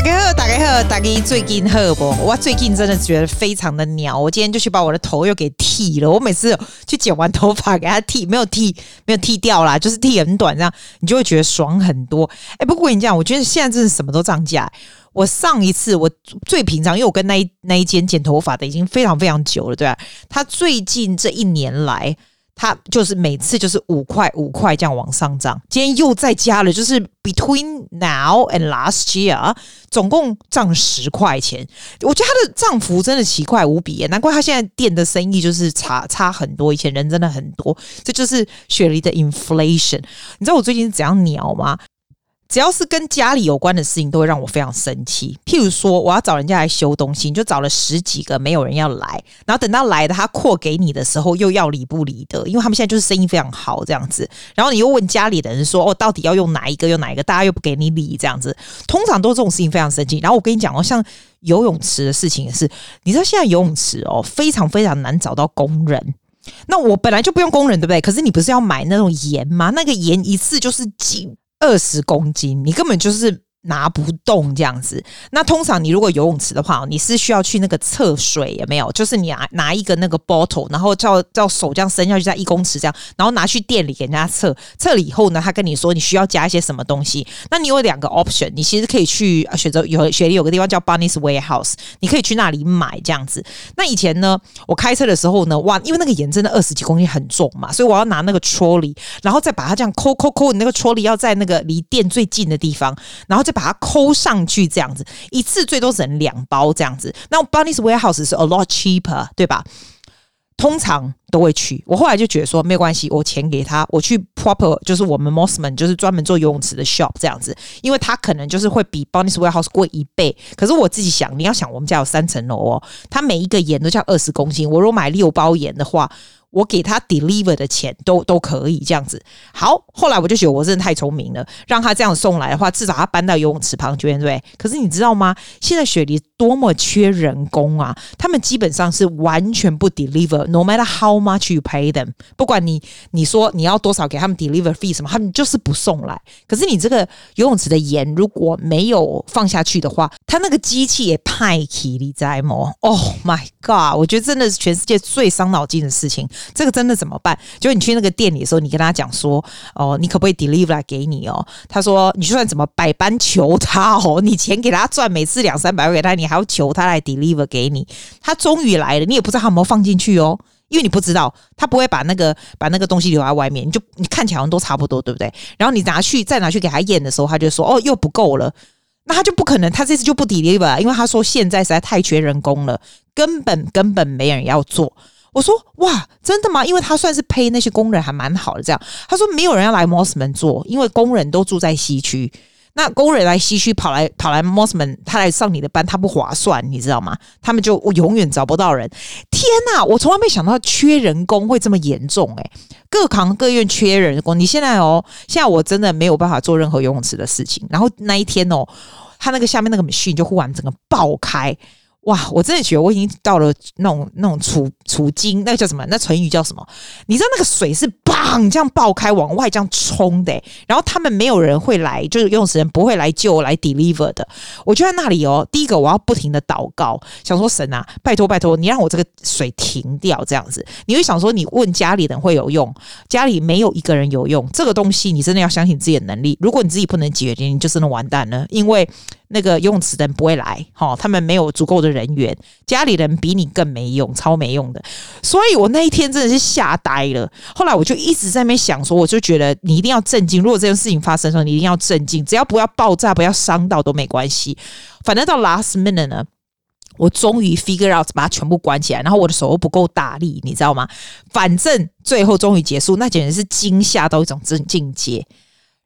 大家好，大家好，大家最近好不？我最近真的觉得非常的鸟。我今天就去把我的头又给剃了。我每次去剪完头发给他剃，没有剃，没有剃掉啦，就是剃很短，这样你就会觉得爽很多。哎、不过跟你讲，我觉得现在真的什么都涨价。我上一次我最平常，因为我跟那一那一间剪头发的已经非常非常久了，对吧？他最近这一年来。它就是每次就是五块五块这样往上涨，今天又再加了，就是 between now and last year 总共涨十块钱。我觉得他的涨幅真的奇怪无比，难怪他现在店的生意就是差差很多，以前人真的很多，这就是雪梨的 inflation。你知道我最近是怎样鸟吗？只要是跟家里有关的事情，都会让我非常生气。譬如说，我要找人家来修东西，你就找了十几个，没有人要来。然后等到来的他扩给你的时候，又要理不理的，因为他们现在就是生意非常好这样子。然后你又问家里的人说：“哦，到底要用哪一个？用哪一个？”大家又不给你理这样子。通常都这种事情非常生气。然后我跟你讲哦，像游泳池的事情也是，你知道现在游泳池哦，非常非常难找到工人。那我本来就不用工人，对不对？可是你不是要买那种盐吗？那个盐一次就是几。二十公斤，你根本就是。拿不动这样子，那通常你如果游泳池的话，你是需要去那个测水，有没有？就是你拿拿一个那个 bottle，然后叫叫手这样伸下去，在一公尺这样，然后拿去店里给人家测，测了以后呢，他跟你说你需要加一些什么东西。那你有两个 option，你其实可以去选择有雪梨有个地方叫 Bunnings Warehouse，你可以去那里买这样子。那以前呢，我开车的时候呢，哇，因为那个盐真的二十几公斤很重嘛，所以我要拿那个 trolley，然后再把它这样抠抠抠，你那个 trolley 要在那个离店最近的地方，然后。把它抠上去，这样子一次最多只能两包这样子。那 Bunnings Warehouse 是 a lot cheaper，对吧？通常都会去。我后来就觉得说没有关系，我钱给他，我去 proper 就是我们 Mosman 就是专门做游泳池的 shop 这样子，因为他可能就是会比 Bunnings Warehouse 贵一倍。可是我自己想，你要想我们家有三层楼哦，他每一个盐都叫二十公斤，我如果买六包盐的话。我给他 deliver 的钱都都可以这样子。好，后来我就觉得我真的太聪明了，让他这样送来的话，至少他搬到游泳池旁边，对不对？可是你知道吗？现在雪梨多么缺人工啊！他们基本上是完全不 deliver，no matter how much you pay them，不管你你说你要多少给他们 deliver fee 什么，他们就是不送来。可是你这个游泳池的盐如果没有放下去的话，他那个机器也派气力在吗？Oh my god！我觉得真的是全世界最伤脑筋的事情。这个真的怎么办？就是你去那个店里的时候，你跟他讲说：“哦，你可不可以 deliver 来给你哦？”他说：“你就算怎么百般求他哦，你钱给他赚，每次两三百块给他，你还要求他来 deliver 给你。”他终于来了，你也不知道他有没有放进去哦，因为你不知道他不会把那个把那个东西留在外面，你就你看起来好像都差不多，对不对？然后你拿去再拿去给他验的时候，他就说：“哦，又不够了。”那他就不可能，他这次就不 deliver，因为他说现在实在太缺人工了，根本根本没人要做。我说哇，真的吗？因为他算是 pay 那些工人还蛮好的，这样他说没有人要来 Mosman 做，因为工人都住在西区。那工人来西区跑来跑来 Mosman，他来上你的班，他不划算，你知道吗？他们就我永远找不到人。天哪，我从来没想到缺人工会这么严重诶、各行各业缺人工。你现在哦，现在我真的没有办法做任何游泳池的事情。然后那一天哦，他那个下面那个 machine 就忽然整个爆开。哇！我真的觉得我已经到了那种那种处处经，那个叫什么？那成语叫什么？你知道那个水是砰这样爆开往外这样冲的，然后他们没有人会来，就是游泳池人不会来救来 deliver 的。我就在那里哦，第一个我要不停的祷告，想说神啊，拜托拜托，你让我这个水停掉这样子。你会想说，你问家里人会有用，家里没有一个人有用，这个东西你真的要相信自己的能力。如果你自己不能解决，你就真的完蛋了，因为。那个游泳池的人不会来，哈，他们没有足够的人员，家里人比你更没用，超没用的。所以我那一天真的是吓呆了。后来我就一直在那边想说，我就觉得你一定要镇静。如果这件事情发生的时候，你一定要镇静，只要不要爆炸，不要伤到都没关系。反正到 last minute 呢，我终于 figure out 把它全部关起来，然后我的手又不够大力，你知道吗？反正最后终于结束，那简直是惊吓到一种境界。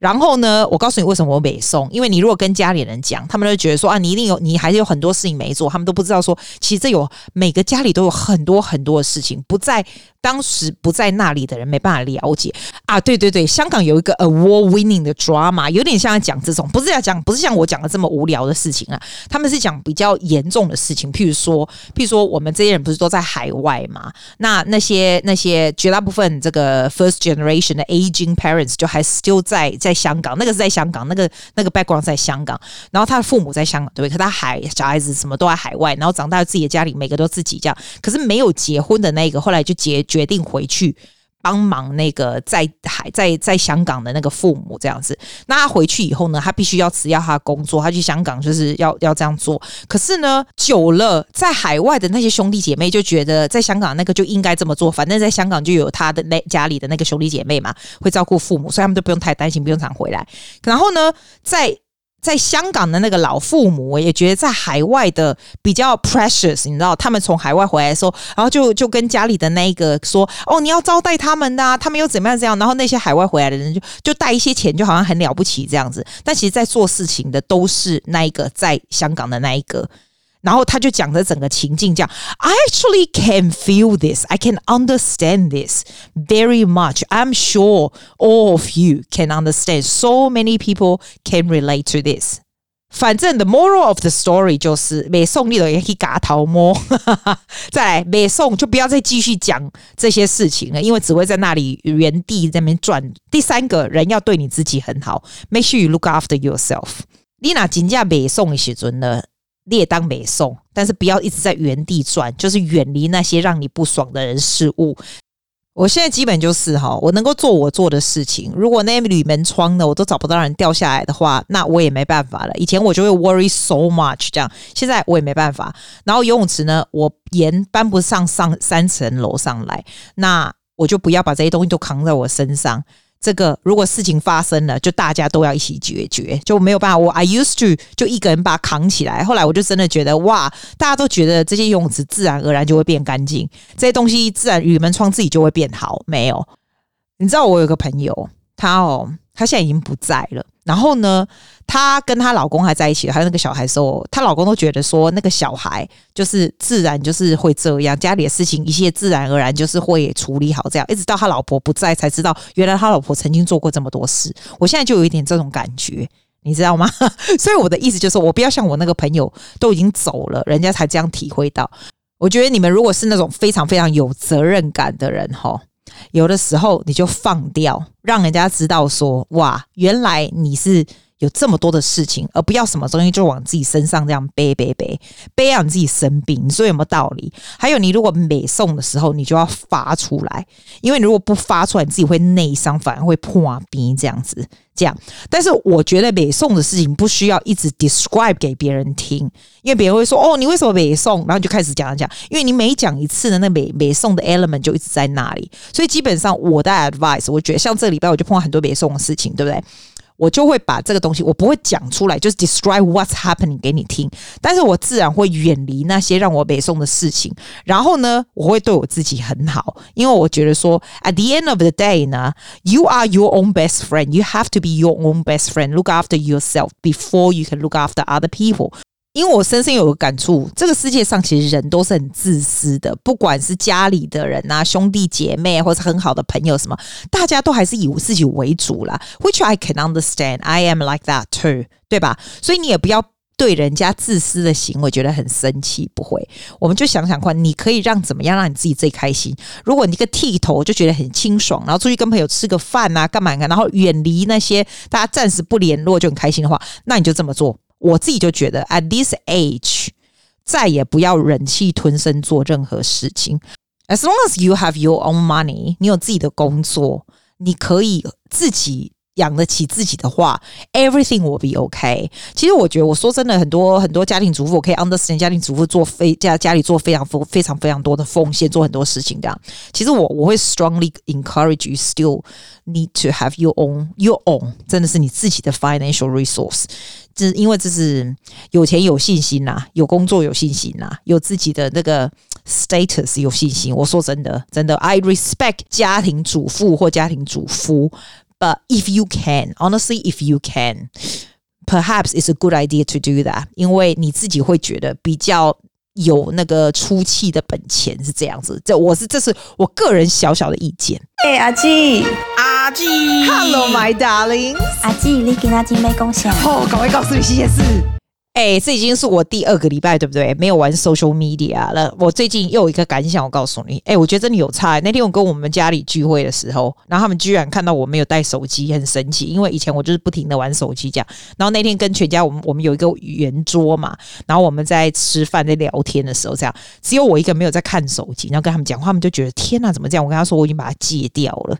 然后呢，我告诉你为什么我没送，因为你如果跟家里人讲，他们都觉得说啊，你一定有，你还是有很多事情没做，他们都不知道说，其实这有每个家里都有很多很多的事情不在。当时不在那里的人没办法了解啊！对对对，香港有一个 award-winning 的 drama，有点像讲这种，不是要讲，不是像我讲的这么无聊的事情啊。他们是讲比较严重的事情，譬如说，譬如说，我们这些人不是都在海外嘛？那那些那些绝大部分这个 first generation 的 aging parents 就还 still 在在香港，那个是在香港，那个那个 background 在香港，然后他的父母在香港，对不对？可他海小孩子什么都在海外，然后长大自己的家里，每个都自己这样。可是没有结婚的那个，后来就结决定回去。帮忙那个在海在在香港的那个父母这样子，那他回去以后呢，他必须要辞掉他的工作，他去香港就是要要这样做。可是呢，久了在海外的那些兄弟姐妹就觉得，在香港那个就应该这么做，反正在香港就有他的那家里的那个兄弟姐妹嘛，会照顾父母，所以他们都不用太担心，不用常回来。然后呢，在在香港的那个老父母，我也觉得在海外的比较 precious，你知道，他们从海外回来的时候，然后就就跟家里的那个说：“哦，你要招待他们呐，他们又怎么样这样？”然后那些海外回来的人就就带一些钱，就好像很了不起这样子。但其实，在做事情的都是那一个在香港的那一个。然后他就讲的整个情境，这样，I actually can feel this, I can understand this very much. I'm sure all of you can understand. So many people can relate to this. 反正 the moral of the story 就是，没送你的也可以嘎头摸。再来，没送就不要再继续讲这些事情了，因为只会在那里原地在那边转。第三个人要对你自己很好，make sure you look after yourself。你那金价没送的时阵呢？ 列当美送，但是不要一直在原地转，就是远离那些让你不爽的人事物。我现在基本就是哈，我能够做我做的事情。如果那铝门窗呢，我都找不到人掉下来的话，那我也没办法了。以前我就会 worry so much 这样，现在我也没办法。然后游泳池呢，我沿搬不上上三层楼上来，那我就不要把这些东西都扛在我身上。这个如果事情发生了，就大家都要一起解决，就没有办法。我 I used to 就一个人把它扛起来，后来我就真的觉得哇，大家都觉得这些泳池自然而然就会变干净，这些东西自然铝门窗自己就会变好。没有，你知道我有个朋友，他哦，他现在已经不在了。然后呢，她跟她老公还在一起，还有那个小孩的时候，她老公都觉得说，那个小孩就是自然就是会这样，家里的事情一切自然而然就是会处理好这样，一直到他老婆不在才知道，原来他老婆曾经做过这么多事。我现在就有一点这种感觉，你知道吗？所以我的意思就是，我不要像我那个朋友都已经走了，人家才这样体会到。我觉得你们如果是那种非常非常有责任感的人，哈。有的时候你就放掉，让人家知道说，哇，原来你是有这么多的事情，而不要什么东西就往自己身上这样背背背，背让你自己生病。你说有没有道理？还有，你如果美送的时候，你就要发出来，因为你如果不发出来，你自己会内伤，反而会破冰这样子。这样，但是我觉得美送的事情不需要一直 describe 给别人听，因为别人会说哦，你为什么美送？然后就开始讲讲，因为你每讲一次的那美美送的 element 就一直在那里，所以基本上我的 advice，我觉得像这个礼拜我就碰到很多美送的事情，对不对？我就会把这个东西，我不会讲出来，就是 describe what's happening 给你听，但是我自然会远离那些让我北宋的事情。然后呢，我会对我自己很好，因为我觉得说，at the end of the day 呢，you are your own best friend. You have to be your own best friend. Look after yourself before you can look after other people. 因为我深深有个感触，这个世界上其实人都是很自私的，不管是家里的人啊、兄弟姐妹，或是很好的朋友什么，大家都还是以自己为主啦。Which I can understand, I am like that too，对吧？所以你也不要对人家自私的行为觉得很生气，不会。我们就想想看，你可以让怎么样让你自己最开心？如果你一个剃头就觉得很清爽，然后出去跟朋友吃个饭啊，干嘛干嘛，然后远离那些大家暂时不联络就很开心的话，那你就这么做。我自己就觉得，at this age，再也不要忍气吞声做任何事情。As long as you have your own money，你有自己的工作，你可以自己。养得起自己的话，everything will be okay。其实我觉得，我说真的，很多很多家庭主妇，可以 understand 家庭主妇做非家家里做非常非常非常多的奉献，做很多事情这样。其实我我会 strongly encourage you still need to have your own your own，真的是你自己的 financial resource。这因为这是有钱有信心呐，有工作有信心呐，有自己的那个 status 有信心。我说真的，真的，I respect 家庭主妇或家庭主夫。But if you can, honestly, if you can, perhaps it's a good idea to do that，因为你自己会觉得比较有那个出气的本钱是这样子。这我是这是我个人小小的意见。哎、欸，阿纪，阿纪，Hello my darling，阿纪，你给阿基没贡献？哦，赶快告诉你这件事。哎、欸，这已经是我第二个礼拜，对不对？没有玩 social media 了。我最近又有一个感想，我告诉你，哎、我觉得真的有差。那天我跟我们家里聚会的时候，然后他们居然看到我没有带手机，很神奇。因为以前我就是不停的玩手机这样。然后那天跟全家，我们我们有一个圆桌嘛，然后我们在吃饭在聊天的时候，这样只有我一个没有在看手机，然后跟他们讲话，他们就觉得天哪，怎么这样？我跟他说我已经把它戒掉了。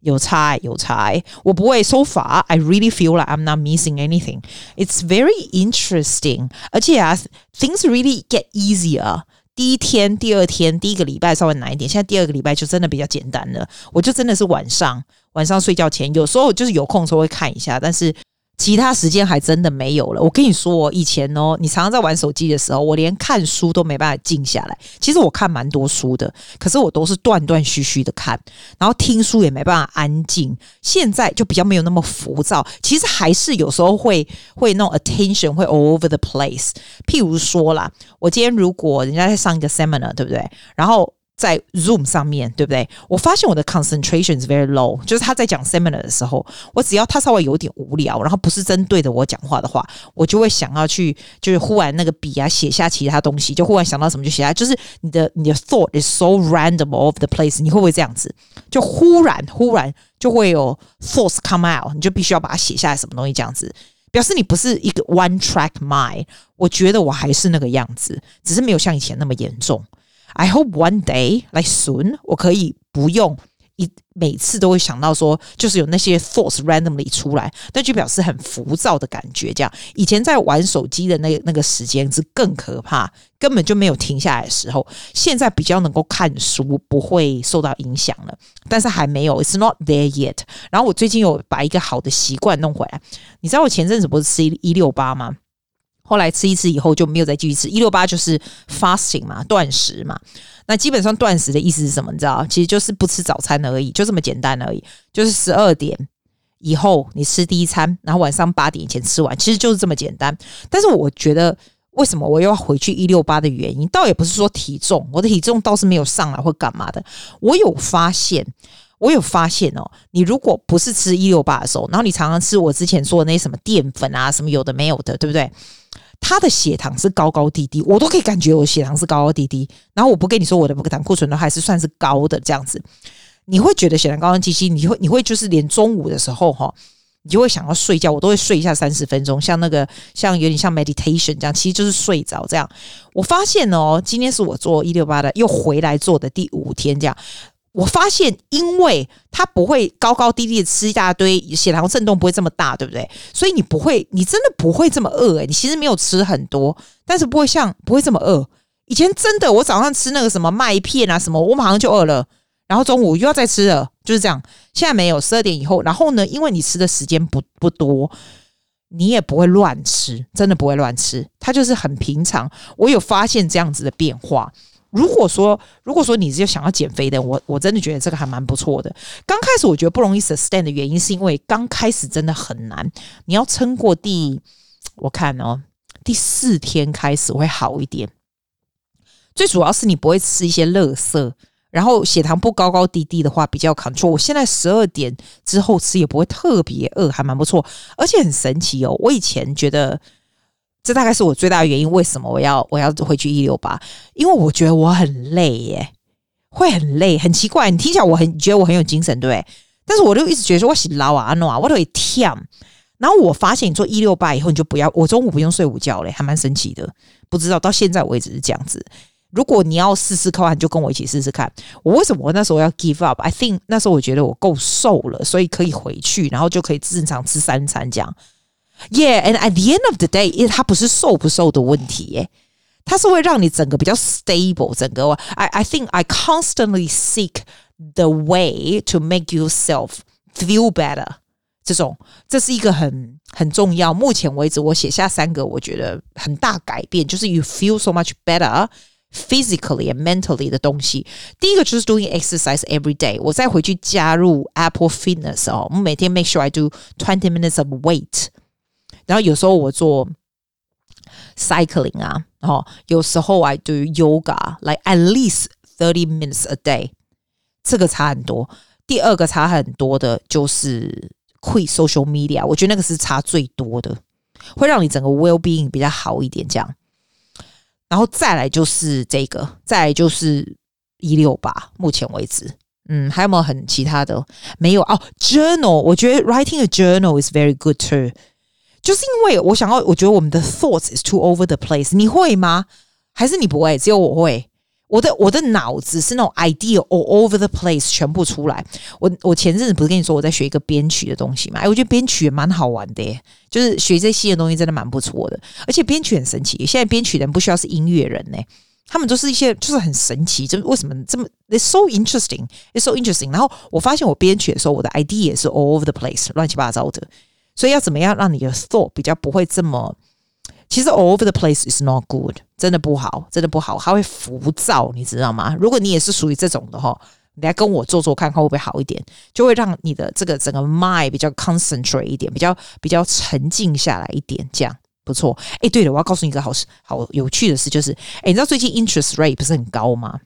有差有差，我不会。So far, I really feel like I'm not missing anything. It's very interesting，而且啊，things really get easier。第一天、第二天、第一个礼拜稍微难一点，现在第二个礼拜就真的比较简单了。我就真的是晚上晚上睡觉前，有时候就是有空的时候会看一下，但是。其他时间还真的没有了。我跟你说，以前哦，你常常在玩手机的时候，我连看书都没办法静下来。其实我看蛮多书的，可是我都是断断续续的看，然后听书也没办法安静。现在就比较没有那么浮躁，其实还是有时候会会那种 attention 会 all over the place。譬如说啦，我今天如果人家在上一个 seminar，对不对？然后在 Zoom 上面对不对？我发现我的 concentration is very low，就是他在讲 seminar 的时候，我只要他稍微有点无聊，然后不是针对着我讲话的话，我就会想要去，就是忽然那个笔啊写下其他东西，就忽然想到什么就写下。就是你的你的 thought is so random over the place，你会不会这样子？就忽然忽然就会有 thoughts come out，你就必须要把它写下来，什么东西这样子，表示你不是一个 one track mind。我觉得我还是那个样子，只是没有像以前那么严重。I hope one day, like soon，我可以不用一每次都会想到说，就是有那些 thoughts randomly 出来，那就表示很浮躁的感觉。这样，以前在玩手机的那、那个时间是更可怕，根本就没有停下来的时候。现在比较能够看书，不会受到影响了，但是还没有，it's not there yet。然后我最近有把一个好的习惯弄回来，你知道我前阵子不是 C 一六八吗？后来吃一次以后就没有再继续吃。一六八就是 fasting 嘛，断食嘛。那基本上断食的意思是什么？你知道？其实就是不吃早餐而已，就这么简单而已。就是十二点以后你吃第一餐，然后晚上八点以前吃完，其实就是这么简单。但是我觉得，为什么我又要回去一六八的原因，倒也不是说体重，我的体重倒是没有上来或干嘛的。我有发现，我有发现哦，你如果不是吃一六八的时候，然后你常常吃我之前说的那些什么淀粉啊，什么有的没有的，对不对？他的血糖是高高低低，我都可以感觉我血糖是高高低低。然后我不跟你说我的胆固醇都还是算是高的这样子，你会觉得血糖高高低低，你会你会就是连中午的时候哈，你就会想要睡觉，我都会睡一下三十分钟，像那个像有点像 meditation 这样，其实就是睡着这样。我发现哦，今天是我做一六八的又回来做的第五天这样。我发现，因为它不会高高低低的吃一大堆，血糖震动不会这么大，对不对？所以你不会，你真的不会这么饿诶、你其实没有吃很多，但是不会像不会这么饿。以前真的，我早上吃那个什么麦片啊什么，我马上就饿了，然后中午又要再吃了，就是这样。现在没有，十二点以后，然后呢，因为你吃的时间不不多，你也不会乱吃，真的不会乱吃，它就是很平常。我有发现这样子的变化。如果说，如果说你是想要减肥的，我我真的觉得这个还蛮不错的。刚开始我觉得不容易 sustain 的原因，是因为刚开始真的很难。你要撑过第，我看哦，第四天开始会好一点。最主要是你不会吃一些垃圾，然后血糖不高高低低的话比较 control。我现在十二点之后吃也不会特别饿，还蛮不错。而且很神奇哦，我以前觉得。这大概是我最大的原因，为什么我要我要回去一六八？因为我觉得我很累耶，会很累，很奇怪。你听起来我很觉得我很有精神，对？但是我就一直觉得说我是老啊，诺啊，我都会跳。然后我发现你做一六八以后，你就不要我中午不用睡午觉嘞，还蛮神奇的。不知道到现在为止是这样子。如果你要试试看，就跟我一起试试看。我为什么那时候要 give up？I think 那时候我觉得我够瘦了，所以可以回去，然后就可以正常吃三餐这样。Yeah, and at the end of the day，因为它不是瘦不瘦的问题耶，它是会让你整个比较 stable。整个，I I think I constantly seek the way to make yourself feel better。这种，这是一个很很重要。目前为止，我写下三个我觉得很大改变，就是 you feel so much better physically and mentally 的东西。第一个就是 doing exercise every day。我再回去加入 Apple Fitness 哦，我每天 make sure I do twenty minutes of weight。 然后有时候我做 cycling 啊，然后有时候 I do yoga，like at least thirty minutes a day，这个差很多。第二个差很多的就是 quit social media，我觉得那个是差最多的。会让你整个 well being 比较好一点。这样，然后再来就是这个，再来就是一六八，目前为止，嗯，还有没有很其他的？没有哦。Journal，我觉得 writing a journal is very good too。就是因为我想要，我觉得我们的 thoughts is too over the place。你会吗？还是你不会？只有我会。我的我的脑子是那种 idea all over the place，全部出来。我我前阵子不是跟你说我在学一个编曲的东西嘛？哎，我觉得编曲也蛮好玩的耶，就是学这些的东西真的蛮不错的。而且编曲很神奇，现在编曲人不需要是音乐人呢，他们都是一些就是很神奇，就为什么这么 it's so interesting, it's so interesting。然后我发现我编曲的时候，我的 idea 也是 all over the place，乱七八糟的。所以要怎么样让你的 thought 比较不会这么？其实 all over the place is not good，真的不好，真的不好，它会浮躁，你知道吗？如果你也是属于这种的话，你来跟我做做看看会不会好一点，就会让你的这个整个 mind 比较 concentrate 一点，比较比较沉静下来一点，这样不错。哎，对了，我要告诉你一个好事，好有趣的事，就是哎，你知道最近 interest rate 不是很高吗？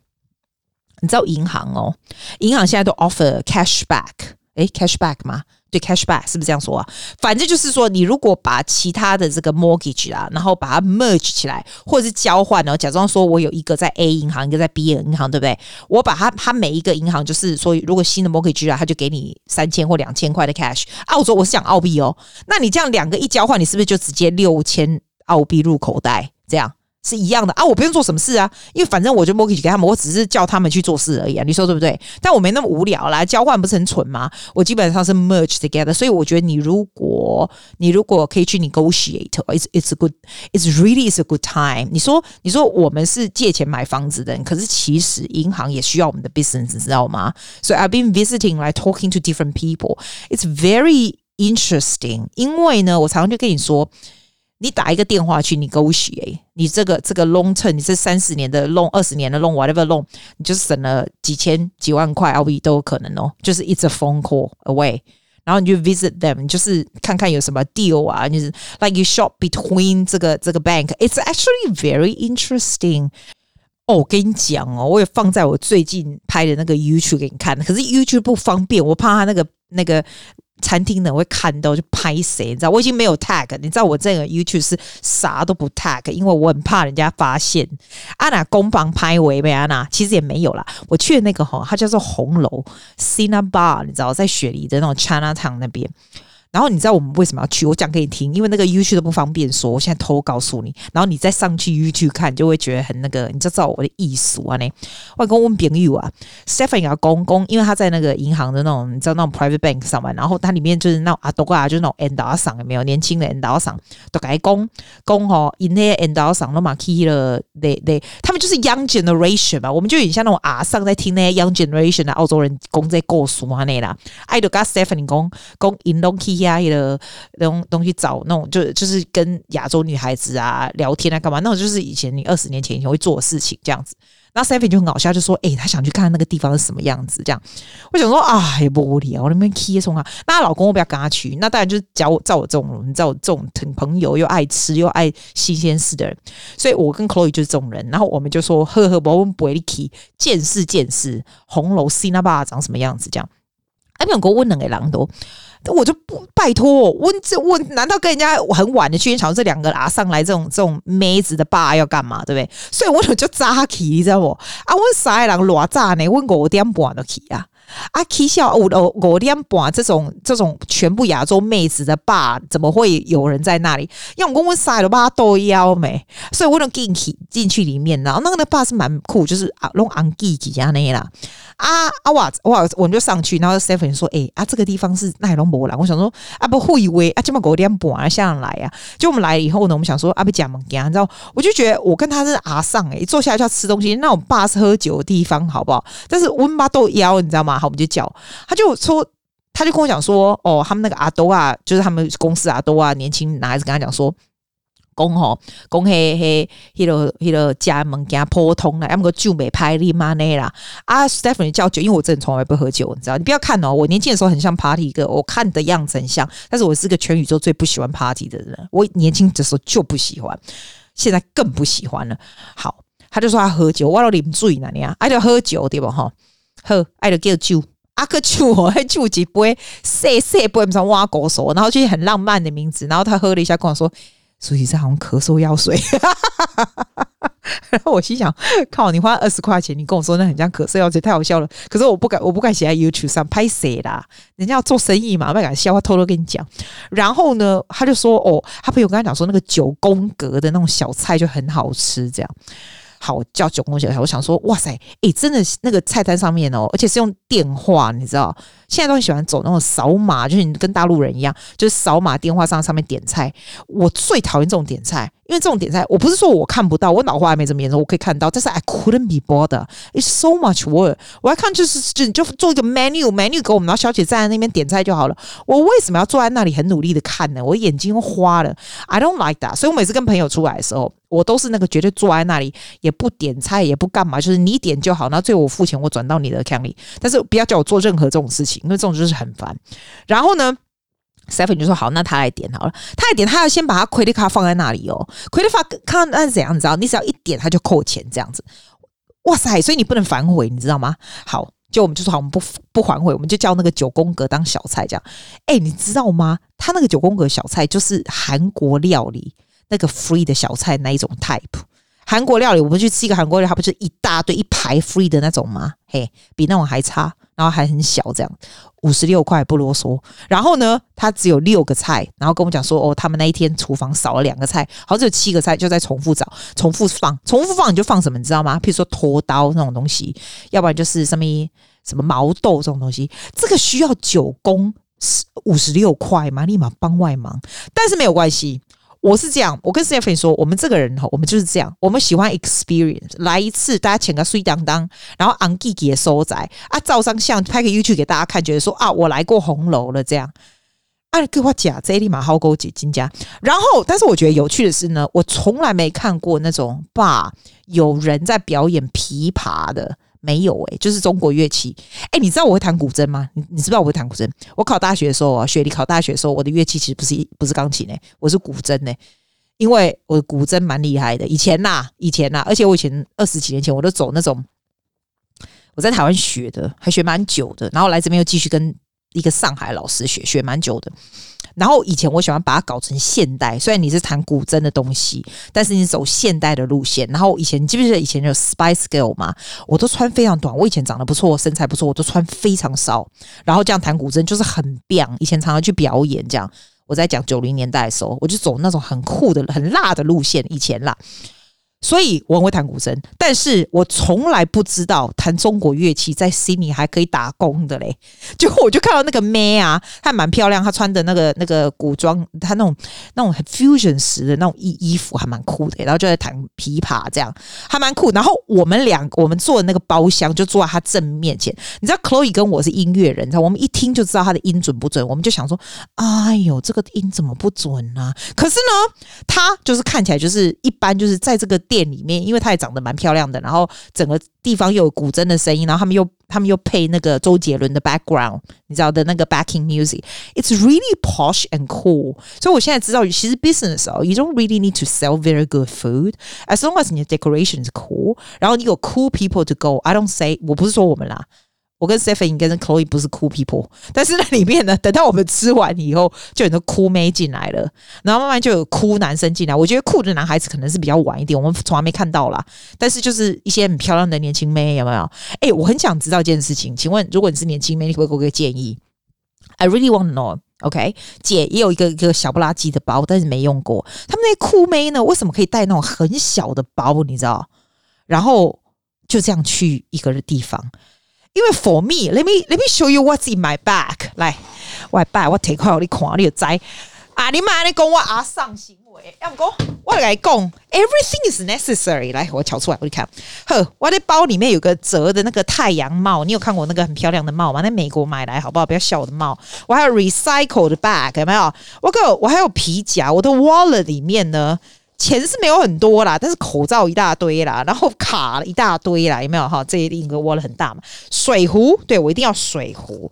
你知道银行哦，银行现在都 offer cashback，哎，cashback 吗？对，cashback 是不是这样说啊？反正就是说，你如果把其他的这个 mortgage 啊，然后把它 merge 起来，或者是交换呢，假装说我有一个在 A 银行，一个在 B 银行，对不对？我把它，它每一个银行就是说，如果新的 mortgage 啊，它就给你三千或两千块的 cash。澳洲我是讲澳币哦，那你这样两个一交换，你是不是就直接六千澳币入口袋？这样。是一样的啊，我不用做什么事啊，因为反正我就 mortgage 给他们，我只是叫他们去做事而已啊，你说对不对？但我没那么无聊啦，交换不是很蠢吗？我基本上是 merge together，所以我觉得你如果你如果可以去 negotiate，it's it's a good，it's really is a good time。你说你说我们是借钱买房子的人，可是其实银行也需要我们的 business，你知道吗？所以 I've been visiting like talking to different people，it's very interesting。因为呢，我常常就跟你说。你打一个电话去，你勾血，你这个这个 long term，你这三十年的 long，二十年的 long，whatever long，你就省了几千几万块澳币都有可能哦。就是 it's a phone call away，然后你就 visit them，就是看看有什么 deal 啊，就是 like you shop between 这个这个 bank，it's actually very interesting。哦，我跟你讲哦，我也放在我最近拍的那个 YouTube 给你看，可是 YouTube 不方便，我怕他那个那个。餐厅呢会看到就拍谁，你知道我已经没有 tag，你知道我这个 YouTube 是啥都不 tag，因为我很怕人家发现。安娜工房拍维维安娜，其实也没有啦。我去的那个哈，它叫做红楼 Cinnabar，你知道在雪梨的那种 Chinatown 那边。然后你知道我们为什么要去？我讲给你听，因为那个 YouTube 都不方便说，我现在偷告诉你。然后你再上去 YouTube 看，就会觉得很那个，你就知道我的意思啊？呢，外公问朋友啊，Stephanie 啊公公，因为他在那个银行的那种，你知道那种 private bank 上班，然后它里面就是那种阿多啊，就是那种 endorse 有没有年轻的 endorse 都改工工哦，因那 end 上都嘛 key 了，对对，他们就是 young generation 嘛，我们就有点像那种阿上在听那些 young generation 的澳洲人公在过数啊那啦，爱都跟 Stephanie 公公 in long key。压抑的那种东西，找那种就就是跟亚洲女孩子啊聊天啊干嘛？那种就是以前你二十年前以前会做的事情，这样子。那 Stephy 就很搞笑，就说：“哎、欸，他想去看那个地方是什么样子。”这样，我想说：“啊，也不无聊，我那边 K 送啊。”那老公我不要跟他去，那当然就是找我，照我这种，你知道我这种挺朋友又爱吃又爱新鲜事的人，所以我跟 Chloe 就是这种人。然后我们就说：“呵呵，我们不会去见识见识红楼 c i n a b a 长什么样子。”这样，还没有过问能给狼多。我就不拜托，我这我难道跟人家很晚的去场这两个啊上来这种这种妹子的爸要干嘛，对不对？所以我就扎起，你知道不？啊，我三个人偌早呢？我五点半就起啊。啊，起笑五五五点半这种这种全部亚洲妹子的吧，怎么会有人在那里？因为我我晒了吧都要没，所以我就进去进去里面，然后那个那吧是蛮酷，就是啊弄安吉吉啊那啦。啊啊哇哇，我们就上去，然后 Seven 说：“哎、啊，这个地方是奈龙博兰。”我想说：“啊不会以为啊，这么五点半啊下来啊。”就我们来了以后呢，我们想说：“啊不讲嘛，讲，你知道？”我就觉得我跟他是阿上哎，坐下来就要吃东西，那种吧是喝酒的地方，好不好？但是温巴都腰，你知道吗？好，我们就叫，他就说，他就跟我讲说：“哦，他们那个阿多啊，就是他们公司阿多啊，年轻男孩子跟他讲说。”讲吼，讲嘿嘿，迄个迄个家门家普通啦，要么个酒没拍你妈内啦。啊，Stephanie 叫酒，因为我真的从来不喝酒，你知道？你不要看哦，我年轻的时候很像 party 哥，我看的样子很像，但是我是个全宇宙最不喜欢 party 的人。我年轻的时候就不喜欢，现在更不喜欢了。好，他就说他喝酒，我都啉醉了，你啊，爱就喝酒对不？哈，喝爱的叫酒。阿克丘，还丘吉不会塞塞不会什么挖狗手，然后就很浪漫的名字，然后他喝了一下跟我说。所以这好像咳嗽药水，然后我心想：靠，你花二十块钱，你跟我说那很像咳嗽药水，太好笑了。可是我不敢，我不敢写在 YouTube 上拍谁啦？人家要做生意嘛，不敢笑话，偷偷跟你讲。然后呢，他就说：哦，他朋友跟他讲说，那个九宫格的那种小菜就很好吃，这样。好，我叫九宫小菜，我想说，哇塞，诶、真的那个菜单上面哦，而且是用电话，你知道，现在都很喜欢走那种扫码，就是你跟大陆人一样，就是扫码电话上上面点菜。我最讨厌这种点菜。因为这种点菜，我不是说我看不到，我脑花还没这么严重，我可以看到，但是 I couldn't be bothered. It's so much work. 我要看就是就就做一个 menu，menu 给我们，然后小姐站在那边点菜就好了。我为什么要坐在那里很努力的看呢？我眼睛花了。I don't like that. 所以我每次跟朋友出来的时候，我都是那个绝对坐在那里也不点菜也不干嘛，就是你点就好，然后最后我付钱，我转到你的 account 里。但是不要叫我做任何这种事情，因为这种就是很烦。然后呢？Seven 就说好，那他来点好了。他来点，他要先把他 credit card 放在那里哦。credit card 看那是怎样？你知道？你只要一点，他就扣钱这样子。哇塞！所以你不能反悔，你知道吗？好，就我们就说好，我们不不反悔，我们就叫那个九宫格当小菜这样。哎，你知道吗？他那个九宫格小菜就是韩国料理那个 free 的小菜那一种 type。韩国料理，我们去吃一个韩国料理，它不是一大堆一排 free 的那种吗？嘿，比那种还差。然后还很小，这样五十六块不啰嗦。然后呢，他只有六个菜，然后跟我们讲说，哦，他们那一天厨房少了两个菜，好像只有七个菜，就在重复找、重复放、重复放，你就放什么，你知道吗？譬如说拖刀那种东西，要不然就是什么什么毛豆这种东西，这个需要九宫五十六块嘛，立马帮外忙，但是没有关系。我是这样，我跟 Stephanie 说，我们这个人哈，我们就是这样，我们喜欢 experience，来一次，大家请个睡当当，然后昂 G G 的收窄啊，照张相，拍个 YouTube 给大家看，觉得说啊，我来过红楼了，这样啊，跟我讲，这立马好勾结金家。然后，但是我觉得有趣的是呢，我从来没看过那种吧，有人在表演琵琶的。没有诶、就是中国乐器。诶、你知道我会弹古筝吗？你你知不知道我会弹古筝？我考大学的时候啊，学历考大学的时候，我的乐器其实不是不是钢琴诶、我是古筝诶、因为我的古筝蛮厉害的。以前呐、啊，以前呐、啊，而且我以前二十几年前我都走那种，我在台湾学的，还学蛮久的，然后来这边又继续跟一个上海老师学，学蛮久的。然后以前我喜欢把它搞成现代，虽然你是弹古筝的东西，但是你走现代的路线。然后以前你记不记得以前有 Spice Girl 嘛？我都穿非常短，我以前长得不错，身材不错，我都穿非常少。然后这样弹古筝就是很棒。以前常常去表演，这样我在讲九零年代的时候，我就走那种很酷的、很辣的路线。以前啦。所以我很会弹古筝，但是我从来不知道弹中国乐器在悉尼还可以打工的嘞。结果我就看到那个妹啊，她蛮漂亮，她穿的那个那个古装，她那种那种很 fusion 式的那种衣衣服还蛮酷的，然后就在弹琵琶，这样还蛮酷。然后我们两我们坐的那个包厢就坐在她正面前，你知道 Chloe 跟我是音乐人，你知道我们一听就知道她的音准不准，我们就想说，哎呦，这个音怎么不准呢？可是呢，她就是看起来就是一般，就是在这个。店里面，因为她也长得蛮漂亮的，然后整个地方又有古筝的声音，然后他们又他们又配那个周杰伦的 background，你知道的那个 backing music，it's really posh and cool。所以我现在知道，其实 business 哦，you don't really need to sell very good food as long as 你的 decoration is cool，然后你有 cool people to go。I don't say，我不是说我们啦。我跟 Stephanie 跟 Chloe 不是 cool people，但是那里面呢，等到我们吃完以后，就有那酷妹进来了，然后慢慢就有 Cool 男生进来。我觉得酷的男孩子可能是比较晚一点，我们从来没看到啦。但是就是一些很漂亮的年轻妹，有没有？哎、我很想知道一件事情，请问如果你是年轻妹，你会不会给我个建议？I really want to know。OK，姐也有一个一个小不拉几的包，但是没用过。他们那些酷妹呢，为什么可以带那种很小的包？你知道？然后就这样去一个地方。因为 for me，let me let me show you what's in my bag。来，我 bag 我提开我你看，你就知啊！你妈你讲我阿上行为，要不讲我来讲，everything is necessary。来，我瞧出来，我你看，呵，我的包里面有个折的那个太阳帽，你有看过那个很漂亮的帽吗？在美国买来，好不好？不要笑我的帽。我还有 recycled bag，有没有？我个我还有皮夹，我的 wallet 里面呢。钱是没有很多啦，但是口罩一大堆啦，然后卡了一大堆啦，有没有哈？这一定个窝了很大嘛。水壶，对，我一定要水壶。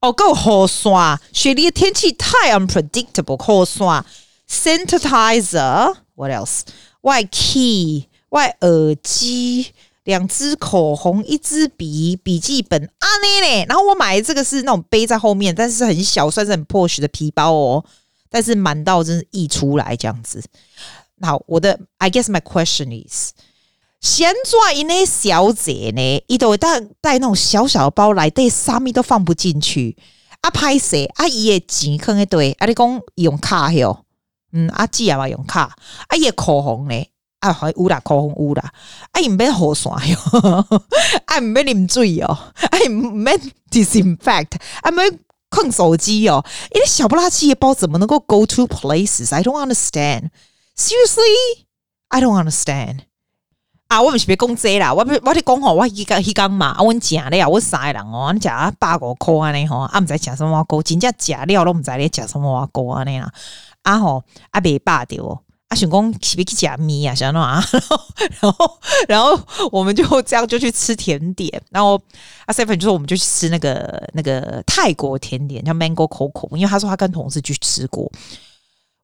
哦，够好刷。雪梨的天气太 unpredictable，好刷。Sanitizer，what else？外 key，外耳机，两支口红，一支笔笔记本啊，那嘞。然后我买的这个是那种背在后面，但是很小，算是很 posh 的皮包哦。但是满到真是溢出来这样子。好，我的 I guess my question is，现在因为小姐呢，伊都会带带那种小小的包来，对，啥咪都放不进去。啊，拍摄啊，伊的钱坑一堆，啊，你讲用卡哟，嗯，阿姊也嘛用卡，啊，伊的口红呢？啊，还有啦，口红有啦，啊，伊毋免好刷哟，啊，毋免啉水哦，啊，毋免 disinfect，啊，毋免控手机哦，因为小不拉几的包怎么能够 go to places？I don't understand. Seriously, I don't understand. 啊，我毋是别讲这啦，我我咧讲吼，我迄个迄工嘛，啊，阮食了，我三个人哦，阮食啊百五箍安尼吼，啊，毋知食什么糕，真正食了都毋知咧食什么糕安尼啦，啊吼，啊袂饱着。啊，想讲是不是去吃面啊，想喏啊，然后，然后我们就这样就去吃甜点，然后阿 Seven 就说我们就去吃那个那个泰国甜点叫 Mango Coco，因为他说他跟同事去吃过，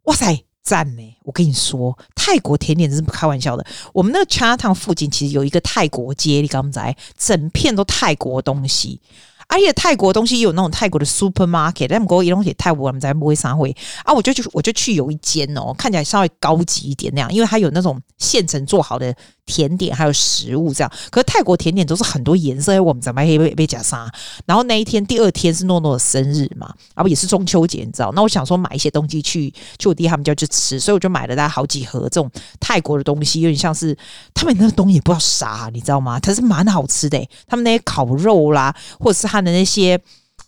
哇塞，赞美！我跟你说，泰国甜点真是不开玩笑的。我们那个 Chinatown 附近其实有一个泰国街，你刚才整片都泰国东西。而且泰国东西也有那种泰国的 supermarket，但不过一东西泰国我们在不会啥会啊，我就去我就去有一间哦，看起来稍微高级一点那样，因为它有那种现成做好的甜点，还有食物这样。可是泰国甜点都是很多颜色，我们怎么会被被夹杀？然后那一天第二天是诺诺的生日嘛，啊不也是中秋节，你知道？那我想说买一些东西去去我弟他们家去吃，所以我就买了大概好几盒这种泰国的东西，有点像是他们那个东西也不知道啥，你知道吗？它是蛮好吃的，他们那些烤肉啦，或者是他。的那些，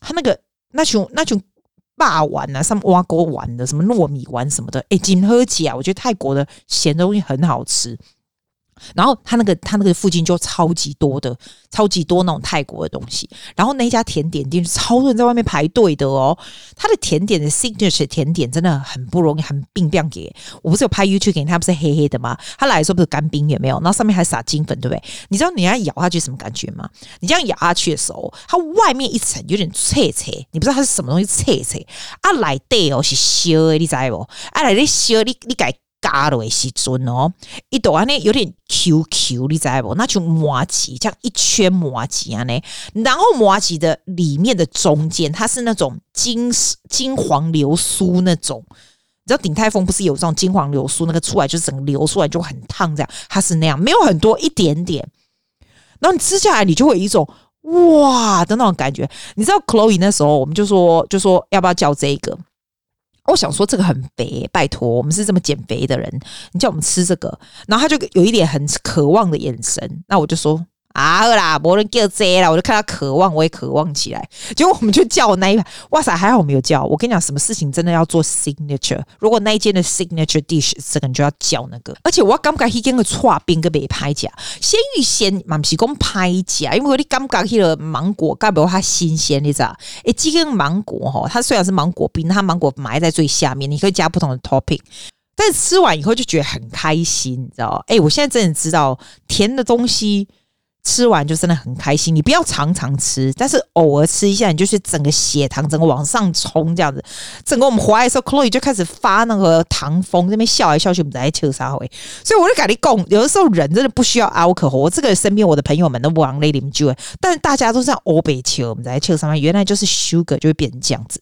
他那个那群那群霸丸啊，什么挖锅丸的，什么糯米丸什么的，哎，金喝起啊，我觉得泰国的咸的东西很好吃。然后他那个他那个附近就超级多的，超级多那种泰国的东西。然后那一家甜点店超多人在外面排队的哦。他的甜点的 signature 甜点真的很不容易，很冰冰给。我不是有拍 YouTube 给，他不是黑黑的吗？他来的时候不是干冰有没有？然后上面还撒金粉，对不对？你知道你要咬下去什么感觉吗？你这样咬下去的时候，它外面一层有点脆脆，你不知道它是什么东西脆脆。啊，来对哦是烧的，你知不？啊来你烧你你改。嘎的时阵哦，一朵安呢有点 Q Q，你知不？那就麻糬，这样一圈麻糬啊呢，然后麻糬的里面的中间，它是那种金金黄流苏那种。你知道鼎泰丰不是有这种金黄流苏，那个出来就是整个流出来就很烫，这样它是那样，没有很多，一点点。然后你吃下来，你就会有一种哇的那种感觉。你知道 Chloe 那时候，我们就说就说要不要叫这个？我想说这个很肥，拜托，我们是这么减肥的人，你叫我们吃这个，然后他就有一点很渴望的眼神，那我就说。啊啦，没人叫这啦，我就看他渴望，我也渴望起来。结果我们就叫那一排，哇塞，还好我没有叫。我跟你讲，什么事情真的要做 signature。如果那一间的 signature dish，这个你就要叫那个。而且我感觉那间个剉冰个没拍假，鲜芋仙嘛不是讲拍假，因为你感觉那个芒果，盖不它新鲜，你知道？诶，这个芒果哈，它虽然是芒果冰，它芒果埋在最下面，你可以加不同的 topping，但吃完以后就觉得很开心，你知道？诶，我现在真的知道甜的东西。吃完就真的很开心，你不要常常吃，但是偶尔吃一下，你就是整个血糖整个往上冲这样子。整个我们回来的时候，Chloe 就开始发那个糖疯，那边笑来笑去，我们在吃啥回。所以我就跟你讲，有的时候人真的不需要 alcohol。我这个身边我的朋友们都不往那里面去，但是大家都是欧北吃，我们在吃上面，原来就是 sugar 就会变成这样子。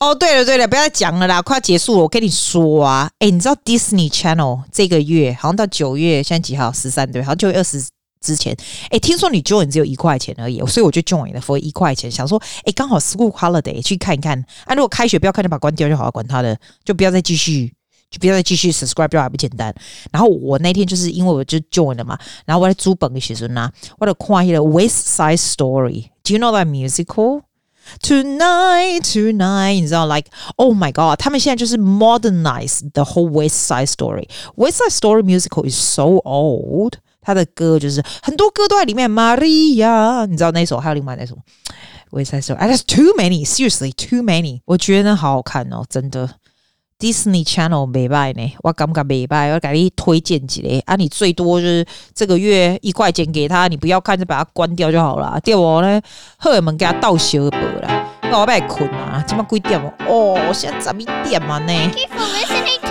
哦，对了对了，不要再讲了啦，快结束了。我跟你说啊，诶，你知道 Disney Channel 这个月好像到九月，现在几号？十三对，好像九月二十。之前，哎，听说你 join 只有一块钱而已，所以我就 join 了 for 一块钱，想说，哎，刚好 school holiday 去看一看。啊，如果开学不要看就把关掉就好了，管他的，就不要再继续，就不要再继续 subscribe 就还不简单。然后我那天就是因为我就 join 了嘛，然后我在租本的时候呢，我就看一个 West Side Story。Do you know that musical? Tonight, tonight，你知道，like oh my god，他们现在就是 modernize the whole West Side Story。West Side Story musical is so old。他的歌就是很多歌都在里面，Maria，你知道那首，还有另外那首，我也在说，I just too many，seriously too many，我觉得好好看哦，真的，Disney Channel 没败呢，我感觉没败，我给你推荐几个，啊，你最多就是这个月一块钱给他，你不要看就把它关掉就好了，对我呢，荷尔蒙给他倒小波啦，那我要困啊，这么几点哦？哦，现在十一点嘛呢，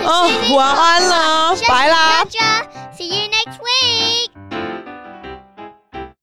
哦，晚安了，拜啦。See you next week.